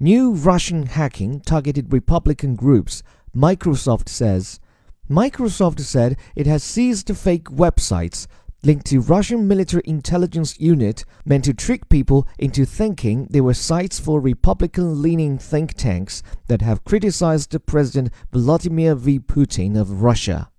New Russian hacking targeted Republican groups, Microsoft says. Microsoft said it has seized fake websites linked to Russian military intelligence unit meant to trick people into thinking they were sites for Republican-leaning think tanks that have criticized President Vladimir V. Putin of Russia.